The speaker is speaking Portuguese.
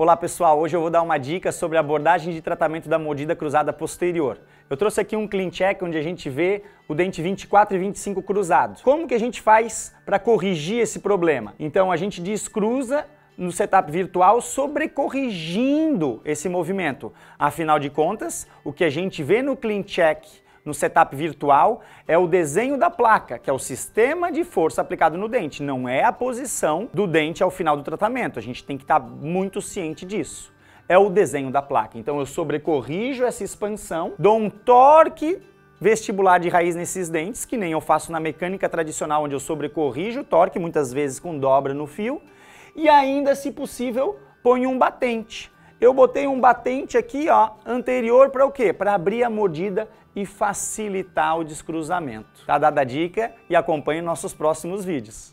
Olá pessoal, hoje eu vou dar uma dica sobre a abordagem de tratamento da mordida cruzada posterior. Eu trouxe aqui um clean check onde a gente vê o dente 24 e 25 cruzados. Como que a gente faz para corrigir esse problema? Então a gente descruza no setup virtual sobrecorrigindo esse movimento. Afinal de contas, o que a gente vê no clean check no setup virtual é o desenho da placa, que é o sistema de força aplicado no dente, não é a posição do dente ao final do tratamento. A gente tem que estar muito ciente disso. É o desenho da placa. Então eu sobrecorrijo essa expansão, dou um torque vestibular de raiz nesses dentes, que nem eu faço na mecânica tradicional, onde eu sobrecorrijo o torque, muitas vezes com dobra no fio, e ainda, se possível, ponho um batente. Eu botei um batente aqui, ó, anterior para o quê? Para abrir a mordida e facilitar o descruzamento. Tá dada a dica e acompanhe nossos próximos vídeos.